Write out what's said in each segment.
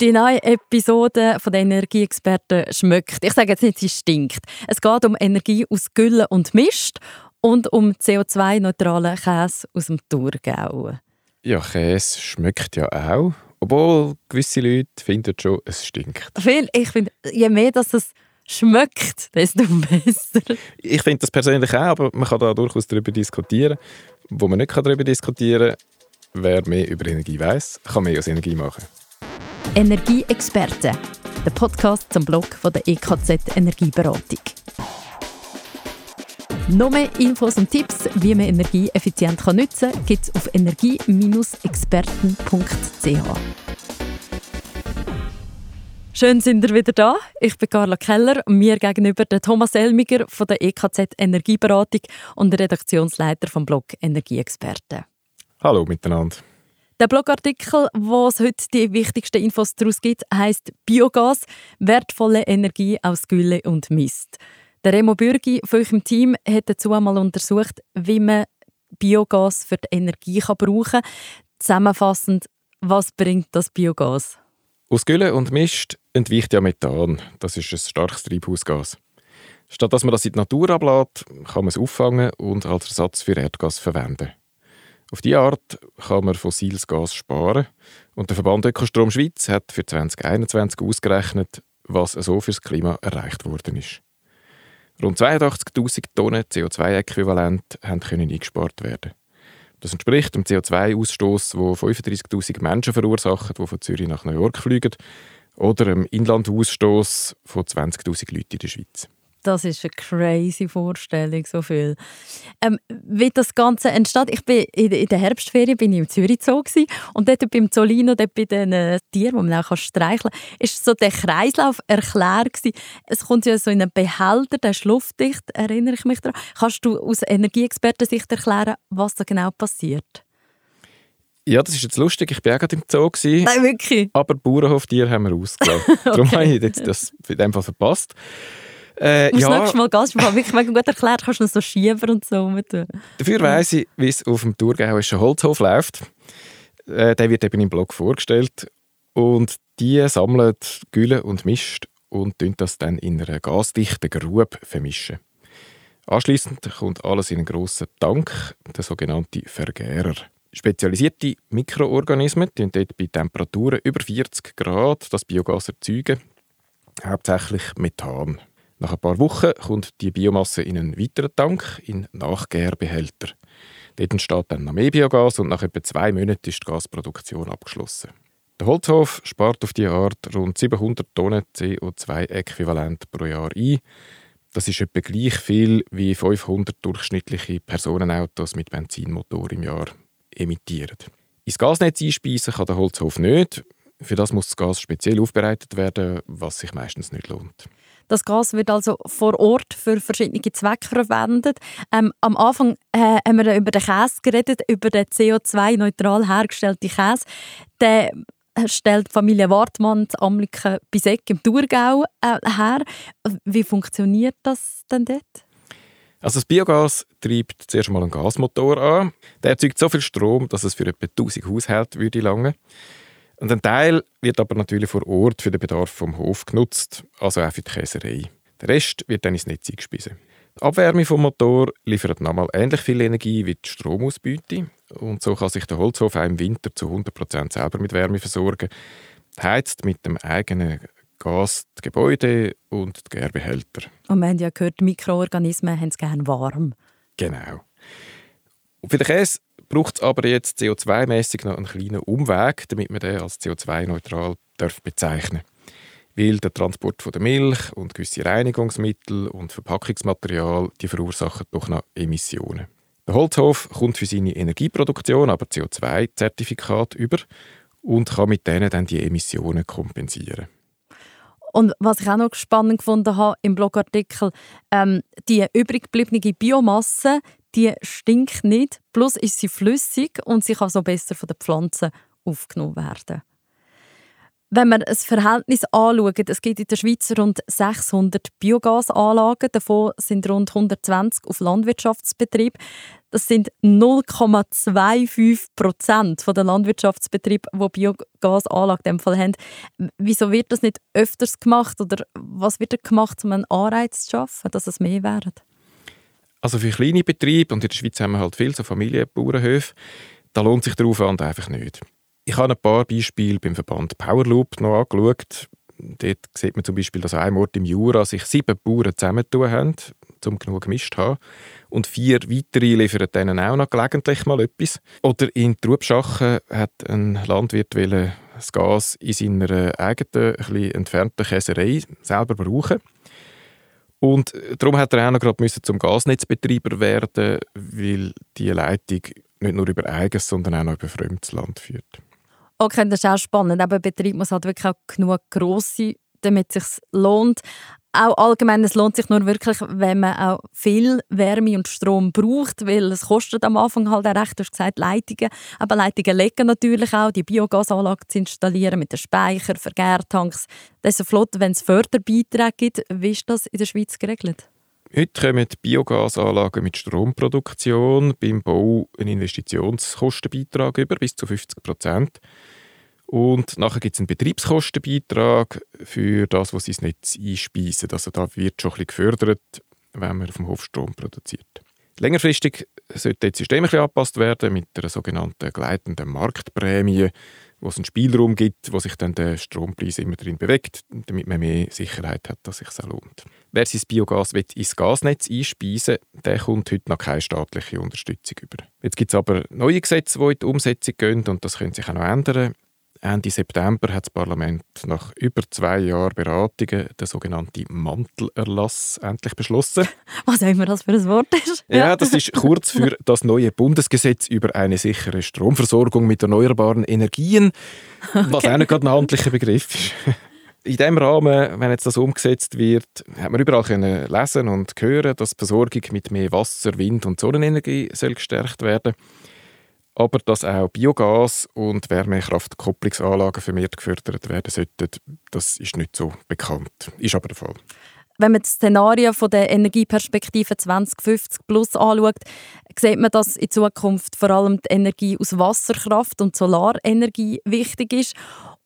Die neue Episode von den Energieexperten schmeckt. Ich sage jetzt nicht, sie stinkt. Es geht um Energie aus Gülle und Mist und um CO2-neutralen Käse aus dem Thurgau. Ja, Käse schmeckt ja auch. Obwohl gewisse Leute finden schon, es stinkt. Ich finde, je mehr dass es schmeckt, desto besser. Ich finde das persönlich auch, aber man kann da durchaus darüber diskutieren. Wo man nicht darüber diskutieren kann, wer mehr über Energie weiß, kann mehr aus Energie machen. Energieexperten, der Podcast zum Blog von der EKZ Energieberatung. Noch mehr Infos und Tipps, wie man Energie effizient nutzen kann, gibt es auf energie-experten.ch. Schön sind ihr wieder da. Ich bin Carla Keller und mir gegenüber der Thomas Elmiger von der EKZ Energieberatung und der Redaktionsleiter vom Blog Energieexperten. Hallo miteinander. Der Blogartikel, wo es heute die wichtigsten Infos daraus gibt, heißt Biogas, wertvolle Energie aus Gülle und Mist. Der Remo Bürgi von eurem Team hat dazu einmal untersucht, wie man Biogas für die Energie kann brauchen kann. Zusammenfassend, was bringt das Biogas? Aus Gülle und Mist entweicht ja Methan. Das ist ein starkes Treibhausgas. Statt dass man das in die Natur ablässt, kann man es auffangen und als Ersatz für Erdgas verwenden. Auf diese Art kann man fossiles Gas sparen und der Verband Ökostrom Schweiz hat für 2021 ausgerechnet, was so fürs Klima erreicht worden ist. Rund 82.000 Tonnen CO2-Äquivalent können eingespart werden. Das entspricht dem CO2-Ausstoß, wo 35.000 Menschen verursachen, die von Zürich nach New York fliegen, oder dem Inlandausstoß von 20.000 Leuten in der Schweiz. Das ist eine crazy Vorstellung, so viel. Ähm, wie das Ganze entsteht, ich bin in, der Herbstferien bin ich im Zürich Zoo und dort beim Zolino, dort bei den äh, Tieren, die man auch streicheln kann, ist so der Kreislauf erklärt gewesen. Es kommt ja so in einen Behälter, der ist luftdicht, erinnere ich mich daran. Kannst du aus Energieexpertensicht erklären, was da genau passiert? Ja, das ist jetzt lustig. Ich war auch gerade im Zoo. Gewesen, Nein, wirklich? Aber Bauernhoftiere haben wir ausgelassen. okay. Darum habe ich jetzt das in dem Fall verpasst. Äh, Musst ja, nächstes Mal Gas wirklich mega gut erklärt, kannst du noch so Schieber und so mit. Dafür weiss ich, wie es auf dem thurgauischen Holzhof läuft. Äh, der wird eben im Blog vorgestellt. Und die sammeln Gülle und Mist und das dann in einer gasdichten Grube vermischen. Anschließend kommt alles in einen grossen Tank, der sogenannte Vergärer. Spezialisierte Mikroorganismen die dort bei Temperaturen über 40 Grad das Biogas erzeugen, hauptsächlich Methan. Nach ein paar Wochen kommt die Biomasse in einen weiteren Tank, in Nachgärbehälter. Dort entsteht dann noch mehr Biogas und nach etwa zwei Monaten ist die Gasproduktion abgeschlossen. Der Holzhof spart auf diese Art rund 700 Tonnen CO2-Äquivalent pro Jahr ein. Das ist etwa gleich viel wie 500 durchschnittliche Personenautos mit Benzinmotor im Jahr emittieren. Ins Gasnetz einspeisen kann der Holzhof nicht. Für das muss das Gas speziell aufbereitet werden, was sich meistens nicht lohnt. Das Gas wird also vor Ort für verschiedene Zwecke verwendet. Ähm, am Anfang äh, haben wir über den Käse geredet, über den CO2-neutral hergestellten Käse. Der stellt Familie Wartmann zu Amliken Bisek im Thurgau äh, her. Wie funktioniert das denn dort? Also das Biogas treibt zuerst mal einen Gasmotor an. Der erzeugt so viel Strom, dass es für etwa 1000 Haushalte würde lange. Und ein Teil wird aber natürlich vor Ort für den Bedarf vom Hof genutzt, also auch für die Käserei. Der Rest wird dann ins Netz eingespeisen. Die Abwärme vom Motor liefert nochmal ähnlich viel Energie wie die Stromausbeute und so kann sich der Holzhof auch im Winter zu 100% selber mit Wärme versorgen, heizt mit dem eigenen Gas die Gebäude und die Gärbehälter. Und wir haben ja gehört, Mikroorganismen haben es gerne warm. Genau. Und für den Käse braucht es aber jetzt CO2-mäßig noch einen kleinen Umweg, damit man den als CO2-neutral bezeichnen darf. Weil der Transport von der Milch und gewisse Reinigungsmittel und Verpackungsmaterial die verursachen doch noch Emissionen. Der Holzhof kommt für seine Energieproduktion aber CO2-Zertifikat über und kann mit denen dann die Emissionen kompensieren. Und was ich auch noch spannend gefunden habe im Blogartikel, ähm, die übrig gebliebene Biomasse, die stinkt nicht, plus ist sie flüssig und sie kann so besser von den Pflanzen aufgenommen werden. Wenn man ein Verhältnis anschaut, es gibt in der Schweiz rund 600 Biogasanlagen, davon sind rund 120 auf Landwirtschaftsbetrieb. Das sind 0,25 Prozent der Landwirtschaftsbetriebe, die Biogasanlagen in dem Fall haben. Wieso wird das nicht öfters gemacht oder was wird gemacht, um einen Anreiz zu schaffen, dass es mehr werden? Also für kleine Betriebe, und in der Schweiz haben wir halt viele so Familienbauernhöfe, da lohnt sich der Aufwand einfach nicht. Ich habe ein paar Beispiele beim Verband Powerloop noch angeschaut. Dort sieht man zum Beispiel, dass einem Ort im Jura sich sieben Bauern zusammentun haben, um genug gemischt zu haben. Und vier weitere liefern denen auch noch gelegentlich mal etwas. Oder in Trubschachen hat ein Landwirt das Gas in seiner eigenen, ein entfernten Käserei selber brauchen. Und darum hat er auch noch gerade zum Gasnetzbetreiber werden, weil die Leitung nicht nur über eigenes, sondern auch noch über fremdes Land führt. Okay, das ist auch spannend. Aber Betrieb muss halt wirklich auch genug gross sein, damit es sich lohnt. Auch allgemein, es lohnt sich nur wirklich, wenn man auch viel Wärme und Strom braucht, weil es kostet am Anfang halt auch recht, du hast gesagt, Leitungen. Aber Leitungen legen natürlich auch, die Biogasanlage zu installieren mit den Speicher, Vergärtanks. Das ist flott, wenn es Förderbeiträge gibt. Wie ist das in der Schweiz geregelt? Heute kommen Biogasanlagen mit Stromproduktion beim Bau einen Investitionskostenbeitrag über bis zu 50 Prozent. Und nachher gibt es einen Betriebskostenbeitrag für das, was sie ins Netz einspeisen. Also da wird schon ein bisschen gefördert, wenn man auf dem Hof Strom produziert. Längerfristig sollte das System ein angepasst werden mit einer sogenannten gleitenden Marktprämie, wo es einen Spielraum gibt, wo sich dann der Strompreis immer drin bewegt, damit man mehr Sicherheit hat, dass es sich lohnt. Wer sein Biogas ins Gasnetz einspeisen will, der kommt heute noch keine staatliche Unterstützung über. Jetzt gibt es aber neue Gesetze, die in die Umsetzung gehen und das könnte sich auch noch ändern. Ende September hat das Parlament nach über zwei Jahren Beratungen den sogenannten Mantelerlass endlich beschlossen. Was auch immer das für ein Wort ist. Ja, das ist kurz für das neue Bundesgesetz über eine sichere Stromversorgung mit erneuerbaren Energien, okay. was auch nicht gerade ein amtlicher Begriff ist. In diesem Rahmen, wenn jetzt das umgesetzt wird, hat man überall können lesen und hören, dass die Versorgung mit mehr Wasser, Wind und Sonnenenergie soll gestärkt werden soll aber dass auch Biogas und Wärmekraftkopplungsanlagen vermehrt gefördert werden sollten, das ist nicht so bekannt. Ist aber der Fall. Wenn man das Szenario von der Energieperspektive 2050 plus anschaut, sieht man, dass in Zukunft vor allem die Energie aus Wasserkraft und Solarenergie wichtig ist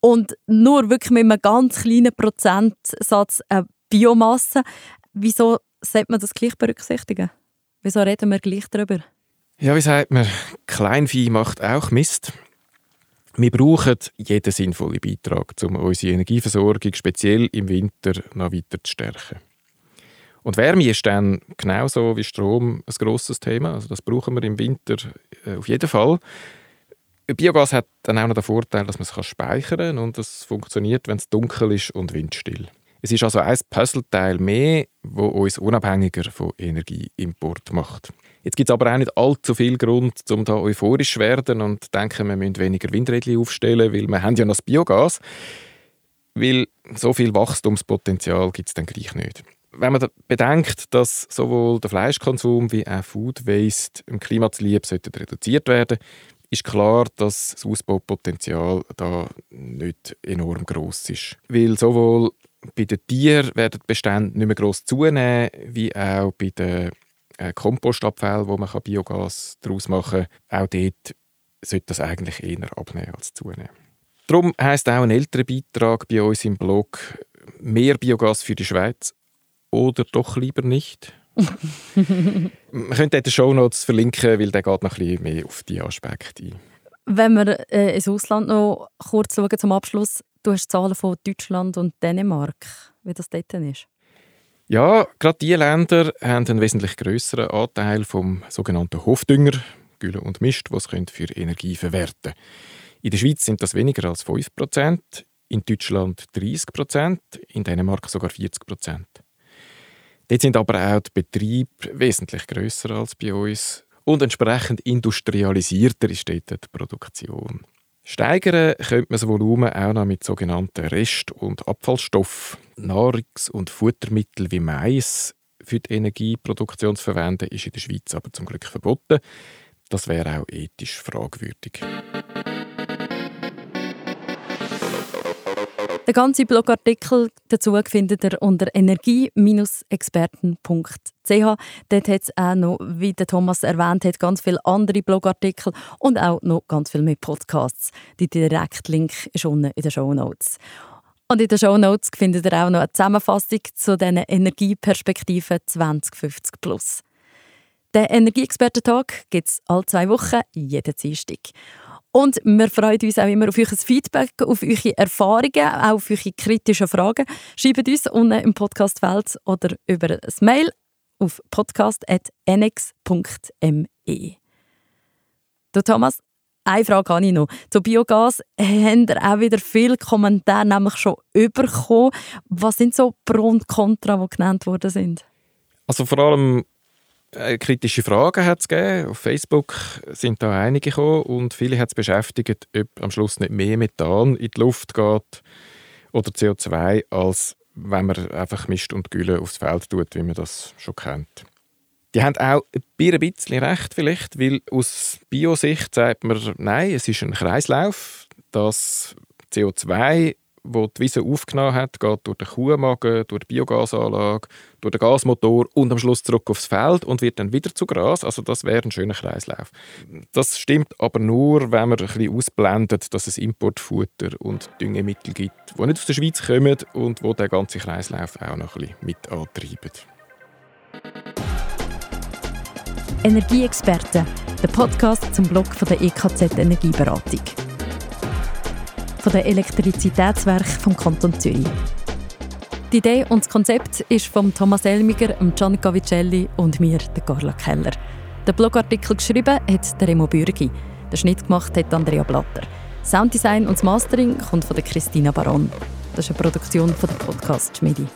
und nur wirklich mit einem ganz kleinen Prozentsatz äh, Biomasse. Wieso sollte man das gleich berücksichtigen? Wieso reden wir gleich darüber? Ja, wie sagt man, Kleinvieh macht auch Mist. Wir brauchen jeden sinnvollen Beitrag, um unsere Energieversorgung speziell im Winter noch weiter zu stärken. Und Wärme ist dann genauso wie Strom ein grosses Thema. Also das brauchen wir im Winter äh, auf jeden Fall. Biogas hat dann auch noch den Vorteil, dass man es speichern kann und das funktioniert, wenn es dunkel ist und windstill. Es ist also ein Puzzleteil mehr, wo uns unabhängiger von Energieimport macht. Jetzt gibt es aber auch nicht allzu viel Grund, um da euphorisch zu werden und denken, wir müssen weniger Windräder aufstellen, weil wir haben ja noch das Biogas. Weil so viel Wachstumspotenzial gibt es dann gleich nicht. Wenn man bedenkt, dass sowohl der Fleischkonsum wie auch Food Waste im Klima zuliebe reduziert werden ist klar, dass das Ausbaupotenzial da nicht enorm groß ist. Weil sowohl bei den Tieren werden die Bestände nicht mehr gross zunehmen, wie auch bei den äh, Kompostabfällen, wo man Biogas daraus machen kann. Auch dort sollte das eigentlich eher abnehmen als zunehmen. Darum heisst auch ein älterer Beitrag bei uns im Blog «Mehr Biogas für die Schweiz» oder doch lieber nicht. man könnte den Show Notes verlinken, weil der geht noch ein bisschen mehr auf die Aspekte ein. Wenn wir äh, ins Ausland noch kurz schauen zum Abschluss, du hast Zahlen von Deutschland und Dänemark, wie das dort ist. Ja, gerade diese Länder haben einen wesentlich größeren Anteil vom sogenannten Hofdünger, Gülle und Mist, was für Energie verwerten können. In der Schweiz sind das weniger als 5%, in Deutschland 30%, in Dänemark sogar 40%. Dort sind aber auch die Betriebe wesentlich grösser als bei uns und entsprechend industrialisierter ist dort die Produktion. Steigern könnte man das Volumen auch noch mit sogenannten Rest- und Abfallstoffen, Nahrungs- und Futtermitteln wie Mais für die Energieproduktion zu verwenden, ist in der Schweiz aber zum Glück verboten. Das wäre auch ethisch fragwürdig. Den ganzen Blogartikel dazu findet ihr unter energie-experten.ch. Dort hat es auch noch, wie der Thomas erwähnt hat, ganz viele andere Blogartikel und auch noch ganz viel mehr Podcasts. Die Direktlink ist unten in den Show Notes. Und in den Show Notes findet ihr auch noch eine Zusammenfassung zu diesen Energieperspektiven 2050 plus. Den Energieexpertentag gibt es alle zwei Wochen, jeden Dienstag. Und wir freuen uns auch immer auf euer Feedback, auf eure Erfahrungen, auch auf eure kritischen Fragen. Schreibt uns unten im Podcastfeld oder über ein Mail auf podcast.nx.me. Du Thomas, eine Frage habe ich noch. Zu Biogas haben wir auch wieder viele Kommentare nämlich schon bekommen. Was sind so Pro und Contra, die genannt worden sind? Also vor allem kritische Fragen hat es gegeben. Auf Facebook sind da einige gekommen und viele hat es beschäftigt, ob am Schluss nicht mehr Methan in die Luft geht oder CO2, als wenn man einfach mischt und Gülle aufs Feld tut, wie man das schon kennt. Die haben auch ein bisschen recht vielleicht, weil aus Biosicht sagt man, nein, es ist ein Kreislauf. Das CO2 wo die Wiese aufgenommen hat, geht durch den Kuhmagen, durch die Biogasanlage, durch den Gasmotor und am Schluss zurück aufs Feld und wird dann wieder zu Gras. Also das wäre ein schöner Kreislauf. Das stimmt aber nur, wenn man ein bisschen ausblendet, dass es Importfutter und Düngemittel gibt, die nicht aus der Schweiz kommen und wo der ganze Kreislauf auch noch ein bisschen mit antreiben. Energieexperten, der Podcast zum Blog von der EKZ Energieberatung von den Elektrizitätswerken vom Kanton Zürich. Die Idee und das Konzept ist von Thomas Elmiger, Gianni Vicelli und mir, der Carla Keller. Den Blogartikel geschrieben hat der Remo Bürgi. Den Schnitt gemacht hat Andrea Blatter. Sounddesign und das Mastering kommt von der Christina Baron. Das ist eine Produktion von der Podcast Schmidi.